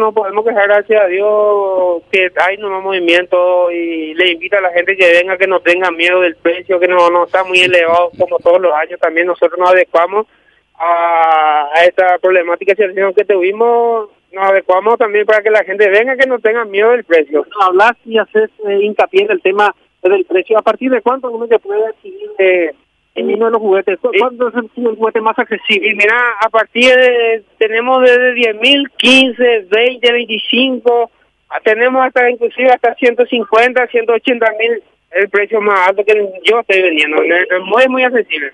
no podemos quejar, gracias a Dios, que hay nuevos movimiento y le invita a la gente que venga, que no tenga miedo del precio, que no, no está muy elevado como todos los años. También nosotros nos adecuamos a, esta problemática que tuvimos, nos adecuamos también para que la gente venga, que no tenga miedo del precio. Hablas y haces eh, hincapié en el tema del precio. ¿A partir de cuánto uno se puede adquirir eh, en uno de los juguetes? ¿Cu- ¿Cuánto es el, juguete más Y accesible? mira, a partir de, tenemos desde 10 mil, 15, 20, 25, ah, tenemos hasta inclusive hasta 150, 180 mil, el precio más alto que yo estoy vendiendo. Es es muy, muy accesible.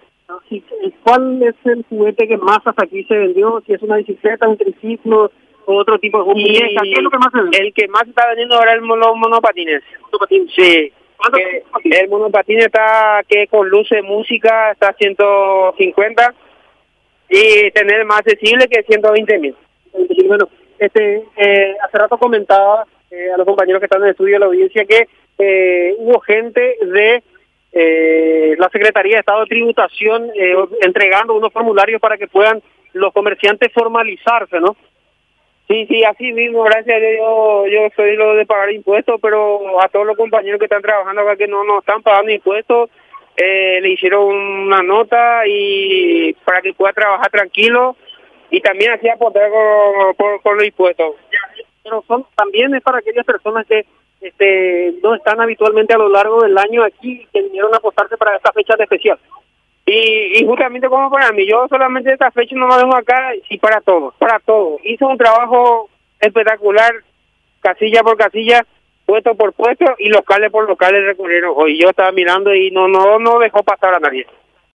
Sí, ¿Cuál es el juguete que más hasta aquí se vendió? Si es una bicicleta, un triciclo o otro tipo de Y muñeca, ¿qué es lo que más se vende? El que más está vendiendo ahora es el mono, monopatines. Sí. ¿Cuánto Que el monopatín está que con luces, música, está a 150 y tener más accesible que 120 mil. Bueno, este, eh, hace rato comentaba eh, a los compañeros que están en el estudio de la audiencia que eh, hubo gente de la Secretaría de Estado de Tributación entregando unos formularios para que puedan los comerciantes formalizarse, ¿no? Sí, sí, así mismo, gracias a Dios, yo, yo soy lo de pagar impuestos, pero a todos los compañeros que están trabajando acá que no nos están pagando impuestos, eh, le hicieron una nota y para que pueda trabajar tranquilo y también así aportar con, por- con los impuestos. Pero son también es para aquellas personas que este, no están habitualmente a lo largo del año aquí que vinieron a apostarse para esta fecha de especial. Y, justamente como para mí, yo solamente esta fecha no me vengo acá, y para todos, para todos. Hice un trabajo espectacular, casilla por casilla, puesto por puesto y locales por locales recurrieron hoy. Yo estaba mirando y no no no dejó pasar a nadie.